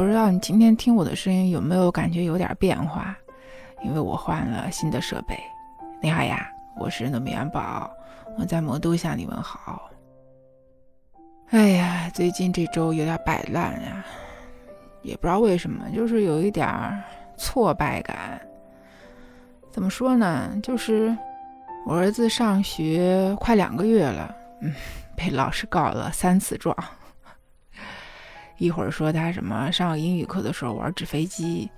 不知道你今天听我的声音有没有感觉有点变化？因为我换了新的设备。你好呀，我是糯米元宝，我在魔都向你问好。哎呀，最近这周有点摆烂呀，也不知道为什么，就是有一点挫败感。怎么说呢？就是我儿子上学快两个月了，嗯，被老师告了三次状。一会儿说他什么上英语课的时候玩纸飞机，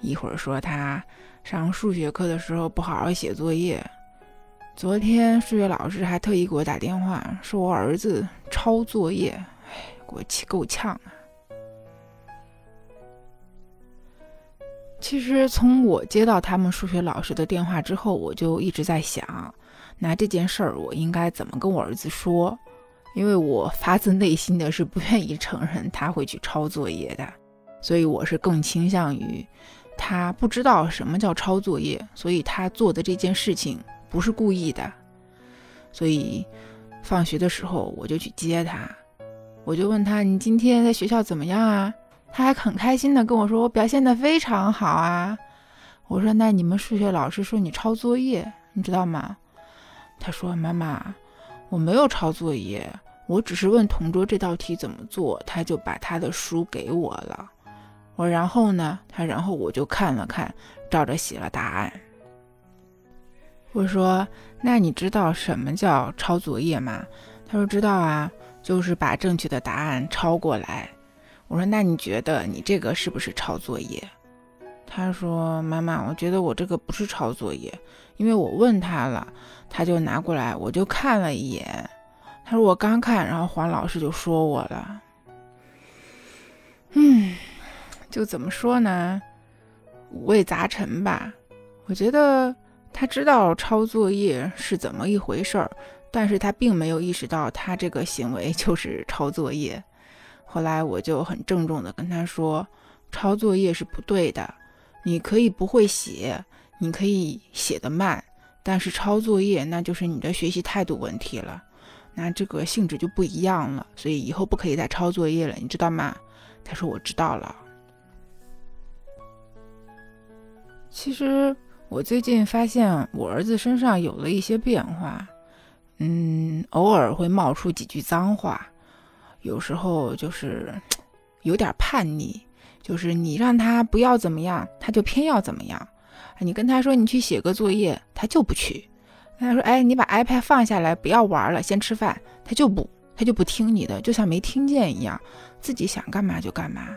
一会儿说他上数学课的时候不好好写作业。昨天数学老师还特意给我打电话，说我儿子抄作业，哎，给我气够呛啊！其实从我接到他们数学老师的电话之后，我就一直在想，那这件事儿我应该怎么跟我儿子说？因为我发自内心的是不愿意承认他会去抄作业的，所以我是更倾向于他不知道什么叫抄作业，所以他做的这件事情不是故意的。所以放学的时候我就去接他，我就问他：“你今天在学校怎么样啊？”他还很开心的跟我说：“我表现的非常好啊。”我说：“那你们数学老师说你抄作业，你知道吗？”他说：“妈妈。”我没有抄作业，我只是问同桌这道题怎么做，他就把他的书给我了。我然后呢，他然后我就看了看，照着写了答案。我说：“那你知道什么叫抄作业吗？”他说：“知道啊，就是把正确的答案抄过来。”我说：“那你觉得你这个是不是抄作业？”他说：“妈妈，我觉得我这个不是抄作业，因为我问他了。”他就拿过来，我就看了一眼。他说我刚看，然后黄老师就说我了。嗯，就怎么说呢，五味杂陈吧。我觉得他知道抄作业是怎么一回事儿，但是他并没有意识到他这个行为就是 抄作业。后来我就很郑重的跟他说，抄作业是不对的。你可以不会写，你可以写的慢。但是抄作业，那就是你的学习态度问题了，那这个性质就不一样了，所以以后不可以再抄作业了，你知道吗？他说我知道了。其实我最近发现我儿子身上有了一些变化，嗯，偶尔会冒出几句脏话，有时候就是 有点叛逆，就是你让他不要怎么样，他就偏要怎么样。你跟他说你去写个作业，他就不去。他说，哎，你把 iPad 放下来，不要玩了，先吃饭，他就不，他就不听你的，就像没听见一样，自己想干嘛就干嘛。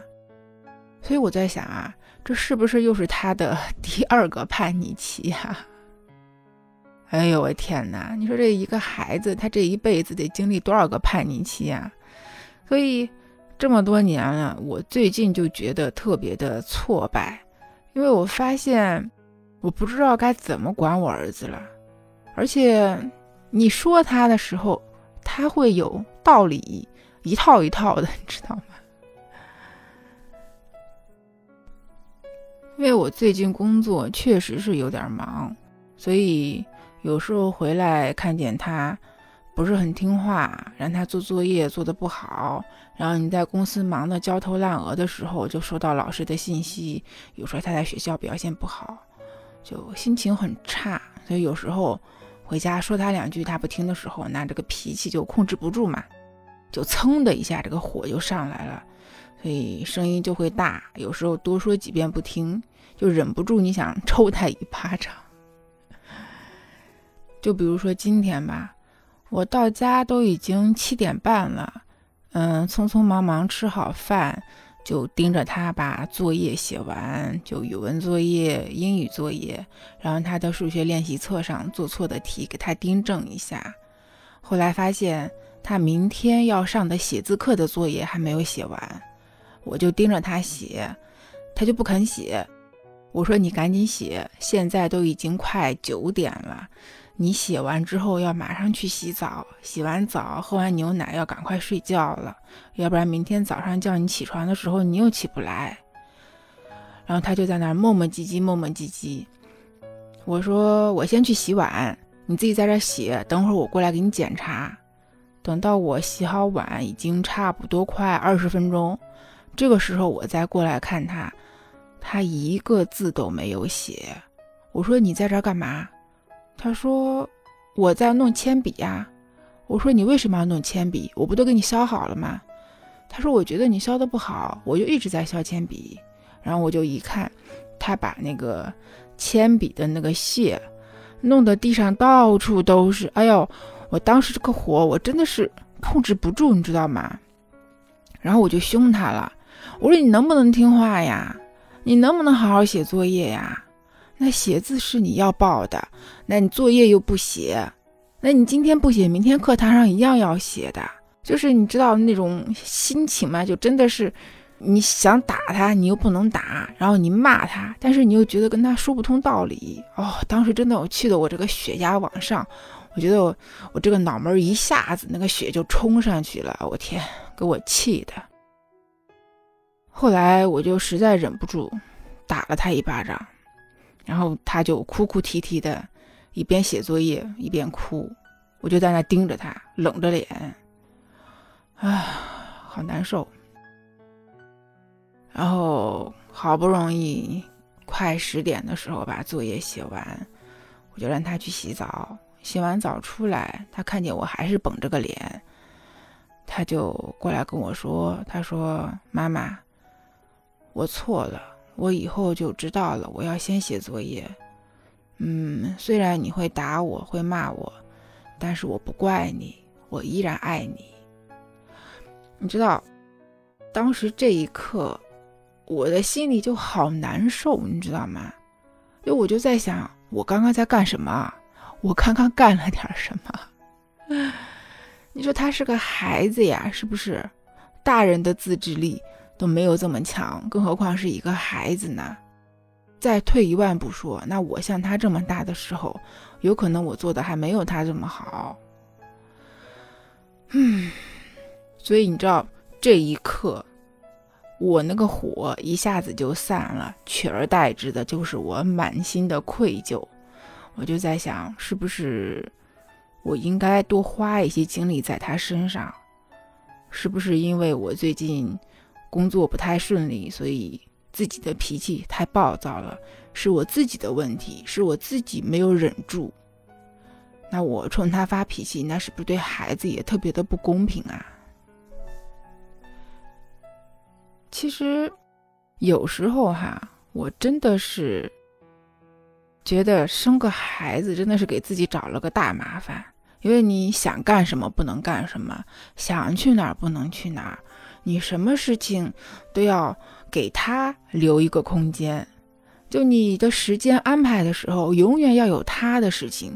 所以我在想啊，这是不是又是他的 第二个叛逆期呀？哎呦我天哪！你说这一个孩子，他这一辈子得经历多少个叛逆期呀？所以这么多年了，我最近就觉得特别的挫败，因为我发现。我不知道该怎么管我儿子了，而且你说他的时候，他会有道理一套一套的，你知道吗？因为我最近工作确实是有点忙，所以有时候回来看见他不是很听话，让他做作业做得不好，然后你在公司忙得焦头烂额的时候，就收到老师的信息，有时候他在学校表现不好。就心情很差，所以有时候回家说他两句，他不听的时候，那这个脾气就控制不住嘛，就噌的一下，这个火就上来了，所以声音就会大。有时候多说几遍不听，就忍不住你想抽他一巴掌。就比如说今天吧，我到家都已经七点半了，嗯，匆匆忙忙吃好饭。就盯着他把作业写完，就语文作业、英语作业，然后他的数学练习册上做错的题给他订正一下。后来发现他明天要上的写字课的作业还没有写完，我就盯着他写，他就不肯写。我说：“你赶紧写，现在都已经快九点了。”你写完之后要马上去洗澡，洗完澡喝完牛奶要赶快睡觉了，要不然明天早上叫你起床的时候你又起不来。然后他就在那儿磨磨唧唧，磨磨唧唧。我说我先去洗碗，你自己在这写，等会儿我过来给你检查。等到我洗好碗，已经差不多快二十分钟，这个时候我再过来看他，他一个字都没有写。我说你在这儿干嘛？他说我在弄铅笔呀。我说你为什么要弄铅笔？我不都给你削好了吗？他说我觉得你削的不好，我就一直在削铅笔。然后我就一看，他把那个铅笔的那个屑弄得地上到处都是。哎呦，我当时这个火我真的是控制不住，你知道吗？然后我就凶他了，我说你能不能听话呀？你能不能好好写作业呀？那写字是你要报的，那你作业又不写，那你今天不写，明天课堂上一样要写的。就是你知道那种心情吗？就真的是。你想打他，你又不能打，然后你骂他，但是你又觉得跟他说不通道理哦。当时真的我气得我这个血压往上，我觉得我我这个脑门一下子那个血就冲上去了，我天，给我气的。后来我就实在忍不住，打了他一巴掌，然后他就哭哭啼啼的，一边写作业一边哭，我就在那盯着他，冷着脸，啊，好难受。然后好不容易快十点的时候把作业写完，我就让他去洗澡。洗完澡出来，他看见我还是绷着个脸，他就过来跟我说：“他说妈妈，我错了，我以后就知道了，我要先写作业。嗯，虽然你会打我，会骂我，但是我不怪你，我依然爱你。你知道，当时这一刻。”我的心里就好难受，你知道吗？就我就在想，我刚刚在干什么？我刚刚干了点什么？你说他是个孩子呀，是不是？大人的自制力都没有这么强，更何况是一个孩子呢？再退一万步说，那我像他这么大的时候，有可能我做的还没有他这么好。嗯，所以你知道这一刻。我那个火一下子就散了，取而代之的就是我满心的愧疚。我就在想，是不是我应该多花一些精力在他身上？是不是因为我最近工作不太顺利，所以自己的脾气太暴躁了？是我自己的问题，是我自己没有忍住。那我冲他发脾气，那是不是对孩子也特别的不公平啊？其实，有时候哈，我真的是觉得生个孩子真的是给自己找了个大麻烦。因为你想干什么不能干什么，想去哪儿不能去哪儿，你什么事情都要给他留一个空间。就你的时间安排的时候，永远要有他的事情，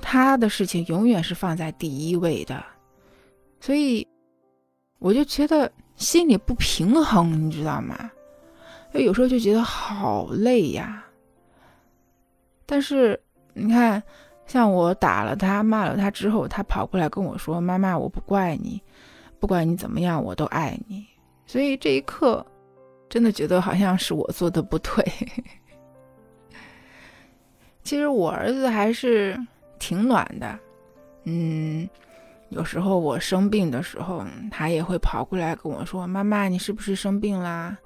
他的事情永远是放在第一位的。所以，我就觉得。心里不平衡，你知道吗？就有时候就觉得好累呀。但是你看，像我打了他、骂了他之后，他跑过来跟我说：“妈妈，我不怪你，不管你怎么样，我都爱你。”所以这一刻，真的觉得好像是我做的不对。其实我儿子还是挺暖的，嗯。有时候我生病的时候，他也会跑过来跟我说：“妈妈，你是不是生病啦？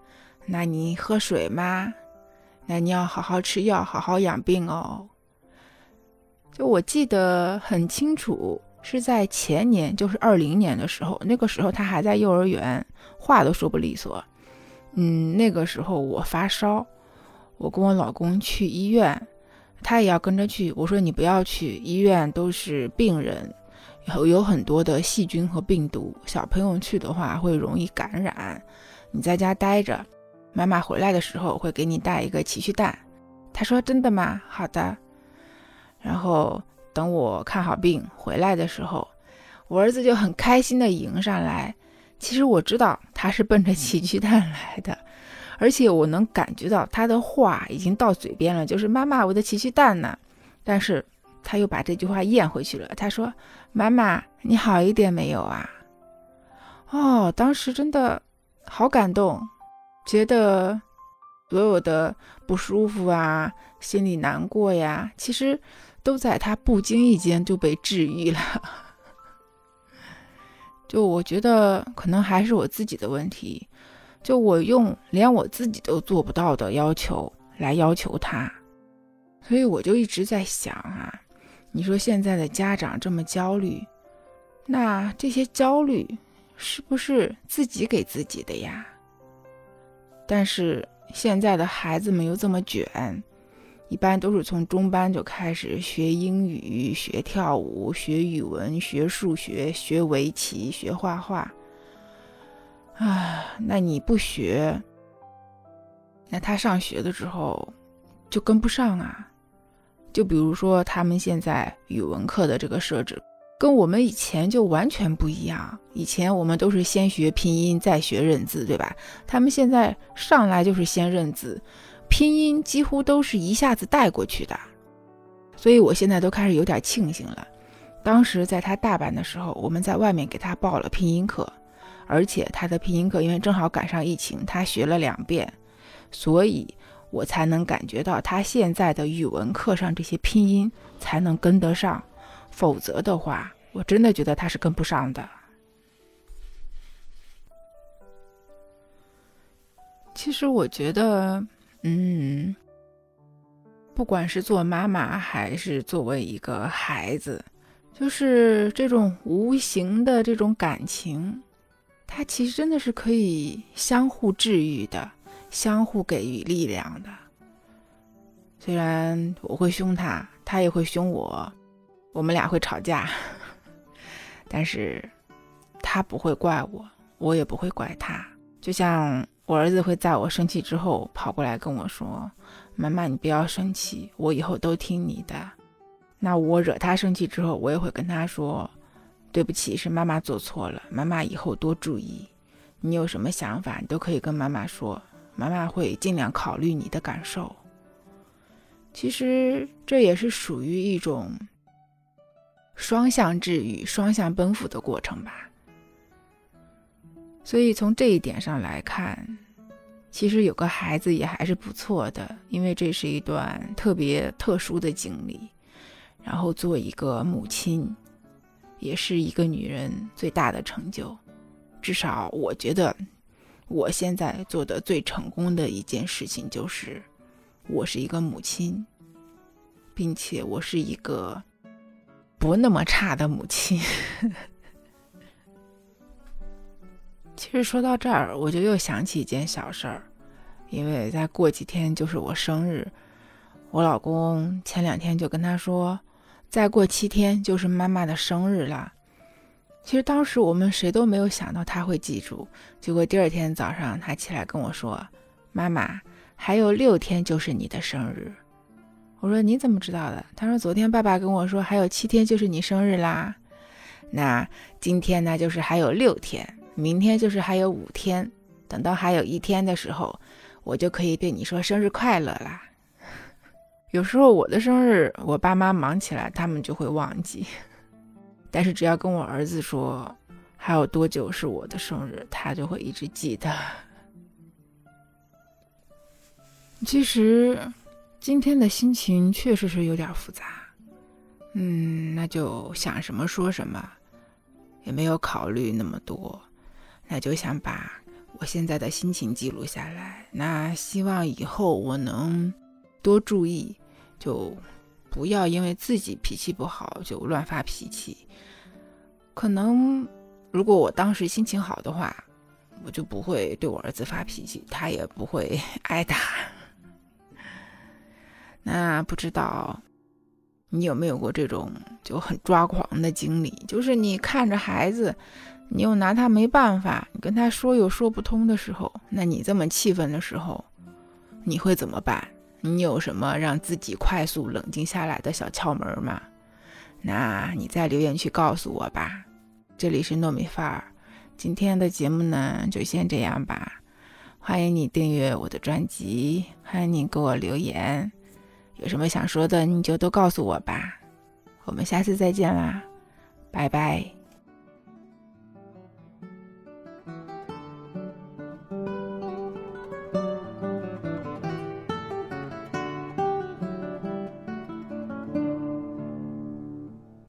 那你喝水吗？那你要好好吃药，好好养病哦。”就我记得很清楚，是在前年，就是二零年的时候，那个时候他还在幼儿园，话都说不利索。嗯，那个时候我发烧，我跟我老公去医院，他也要跟着去。我说：“你不要去医院，都是病人。”有有很多的细菌和病毒，小朋友去的话会容易感染。你在家待着，妈妈回来的时候会给你带一个奇趣蛋。他说：“真的吗？好的。”然后等我看好病回来的时候，我儿子就很开心的迎上来。其实我知道他是奔着奇趣蛋来的，而且我能感觉到他的话已经到嘴边了，就是“妈妈，我的奇趣蛋呢？”但是。他又把这句话咽回去了。他说：“妈妈，你好一点没有啊？”哦，当时真的好感动，觉得所有的不舒服啊、心里难过呀，其实都在他不经意间就被治愈了。就我觉得可能还是我自己的问题，就我用连我自己都做不到的要求来要求他，所以我就一直在想啊，你说现在的家长这么焦虑，那这些焦虑是不是自己给自己的呀？但是现在的孩子们又这么卷。一般都是从中班就开始学英语、学跳舞、学语文、学数学、学围棋、学画画。啊，那你不学，那他上学的时候就跟不上啊。就比如说他们现在语文课的这个设置，跟我们以前就完全不一样。以前我们都是先学拼音再学认字，对吧？他们现在上来就是先认字。拼音几乎都是一下子带过去的，所以我现在都开始有点庆幸了。当时在他大班的时候，我们在外面给他报了拼音课，而且他的拼音课因为正好赶上疫情，他学了两遍，所以我才能感觉到他现在的语文课上这些拼音才能跟得上，否则的话，我真的觉得他是跟不上的。其实我觉得。嗯，不管是做妈妈还是作为一个孩子，就是这种无形的这种感情，它其实真的是可以相互治愈的，相互给予力量的。虽然我会凶他，他也会凶我，我们俩会吵架，但是他不会怪我，我也不会怪他，就像。我儿子会在我生气之后跑过来跟我说：“妈妈，你不要生气，我以后都听你的。”那我惹他生气之后，我也会跟他说：“对不起，是妈妈做错了，妈妈以后多注意。你有什么想法，你都可以跟妈妈说，妈妈会尽量考虑你的感受。”其实这也是属于一种双向治愈、双向奔赴的过程吧。所以从这一点上来看，其实有个孩子也还是不错的，因为这是一段特别特殊的经历。然后做一个母亲，也是一个女人最大的成就。至少我觉得，我现在做的最成功的一件事情就是，我是一个母亲，并且我是一个不那么差的母亲。其实说到这儿，我就又想起一件小事儿，因为再过几天就是我生日，我老公前两天就跟他说，再过七天就是妈妈的生日了。其实当时我们谁都没有想到他会记住，结果第二天早上他起来跟我说：“妈妈，还有六天就是你的生日。”我说：“你怎么知道的？”他说：“昨天爸爸跟我说，还有七天就是你生日啦。那今天呢，就是还有六天。”明天就是还有五天，等到还有一天的时候，我就可以对你说生日快乐啦。有时候我的生日，我爸妈忙起来，他们就会忘记。但是只要跟我儿子说还有多久是我的生日，他就会一直记得。其实今天的心情确实是有点复杂，嗯，那就想什么说什么，也没有考虑那么多。那就想把我现在的心情记录下来。那希望以后我能多注意，就不要因为自己脾气不好就乱发脾气。可能如果我当时心情好的话，我就不会对我儿子发脾气，他也不会 挨打。那不知道你有没有过这种就很抓狂的经历？就是你看着孩子。你又拿他没办法，你跟他说又说不通的时候，那你这么气愤的时候，你会怎么办？你有什么让自己快速冷静下来的小窍门吗？那你在留言区告诉我吧。这里是糯米范儿，今天的节目呢就先这样吧。欢迎你订阅我的专辑，欢迎你给我留言，有什么想说的你就都告诉我吧。我们下次再见啦，拜拜。